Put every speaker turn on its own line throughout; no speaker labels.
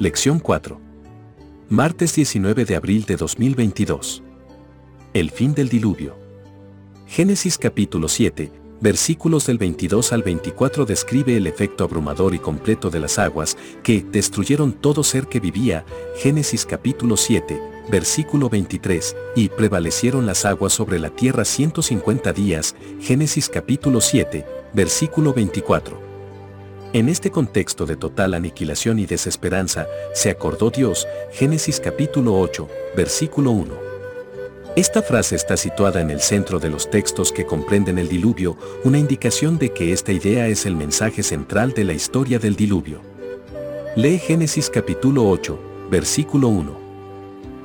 Lección 4. Martes 19 de abril de 2022. El fin del diluvio. Génesis capítulo 7, versículos del 22 al 24 describe el efecto abrumador y completo de las aguas que destruyeron todo ser que vivía. Génesis capítulo 7, versículo 23, y prevalecieron las aguas sobre la tierra 150 días. Génesis capítulo 7, versículo 24. En este contexto de total aniquilación y desesperanza, se acordó Dios, Génesis capítulo 8, versículo 1. Esta frase está situada en el centro de los textos que comprenden el diluvio, una indicación de que esta idea es el mensaje central de la historia del diluvio. Lee Génesis capítulo 8, versículo 1.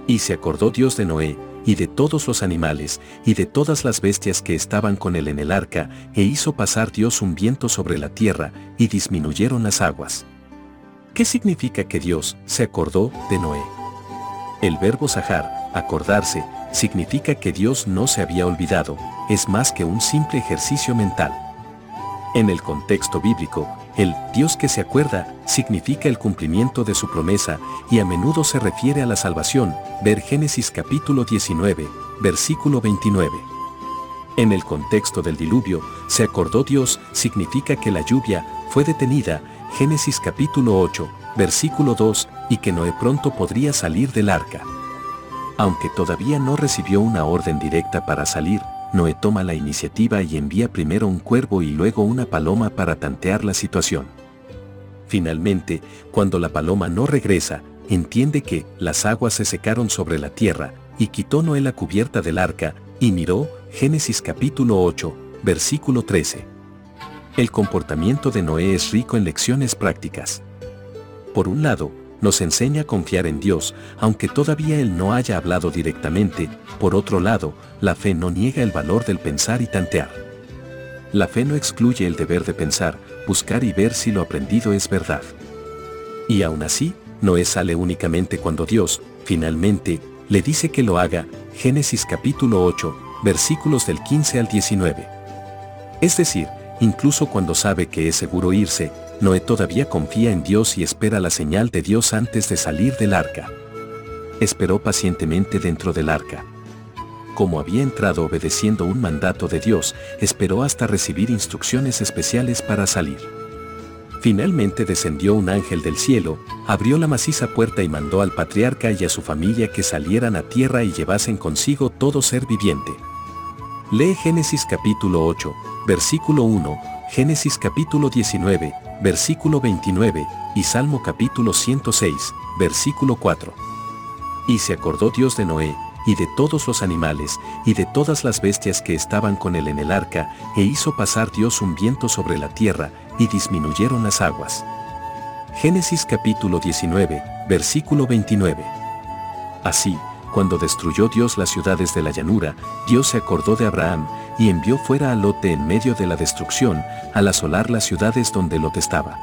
Y se acordó Dios de Noé, y de todos los animales, y de todas las bestias que estaban con él en el arca, e hizo pasar Dios un viento sobre la tierra, y disminuyeron las aguas. ¿Qué significa que Dios se acordó de Noé? El verbo sahar, acordarse, significa que Dios no se había olvidado, es más que un simple ejercicio mental. En el contexto bíblico, el Dios que se acuerda significa el cumplimiento de su promesa y a menudo se refiere a la salvación, ver Génesis capítulo 19, versículo 29. En el contexto del diluvio, se acordó Dios significa que la lluvia fue detenida, Génesis capítulo 8, versículo 2, y que Noé pronto podría salir del arca. Aunque todavía no recibió una orden directa para salir, Noé toma la iniciativa y envía primero un cuervo y luego una paloma para tantear la situación. Finalmente, cuando la paloma no regresa, entiende que las aguas se secaron sobre la tierra, y quitó Noé la cubierta del arca, y miró, Génesis capítulo 8, versículo 13. El comportamiento de Noé es rico en lecciones prácticas. Por un lado, nos enseña a confiar en Dios, aunque todavía Él no haya hablado directamente, por otro lado, la fe no niega el valor del pensar y tantear. La fe no excluye el deber de pensar, buscar y ver si lo aprendido es verdad. Y aún así, Noé sale únicamente cuando Dios, finalmente, le dice que lo haga, Génesis capítulo 8, versículos del 15 al 19. Es decir, incluso cuando sabe que es seguro irse, Noé todavía confía en Dios y espera la señal de Dios antes de salir del arca. Esperó pacientemente dentro del arca. Como había entrado obedeciendo un mandato de Dios, esperó hasta recibir instrucciones especiales para salir. Finalmente descendió un ángel del cielo, abrió la maciza puerta y mandó al patriarca y a su familia que salieran a tierra y llevasen consigo todo ser viviente. Lee Génesis capítulo 8, versículo 1, Génesis capítulo 19, versículo 29, y Salmo capítulo 106, versículo 4. Y se acordó Dios de Noé, y de todos los animales, y de todas las bestias que estaban con él en el arca, e hizo pasar Dios un viento sobre la tierra, y disminuyeron las aguas. Génesis capítulo 19, versículo 29. Así, cuando destruyó Dios las ciudades de la llanura, Dios se acordó de Abraham, y envió fuera a Lote en medio de la destrucción, al asolar las ciudades donde Lot estaba.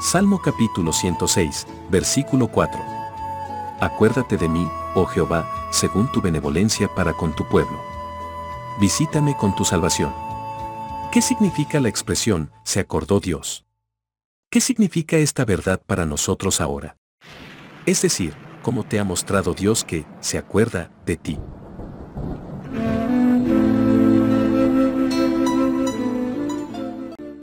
Salmo capítulo 106, versículo 4. Acuérdate de mí, oh Jehová, según tu benevolencia para con tu pueblo. Visítame con tu salvación. ¿Qué significa la expresión, se acordó Dios? ¿Qué significa esta verdad para nosotros ahora? Es decir, cómo te ha mostrado Dios que se acuerda de ti.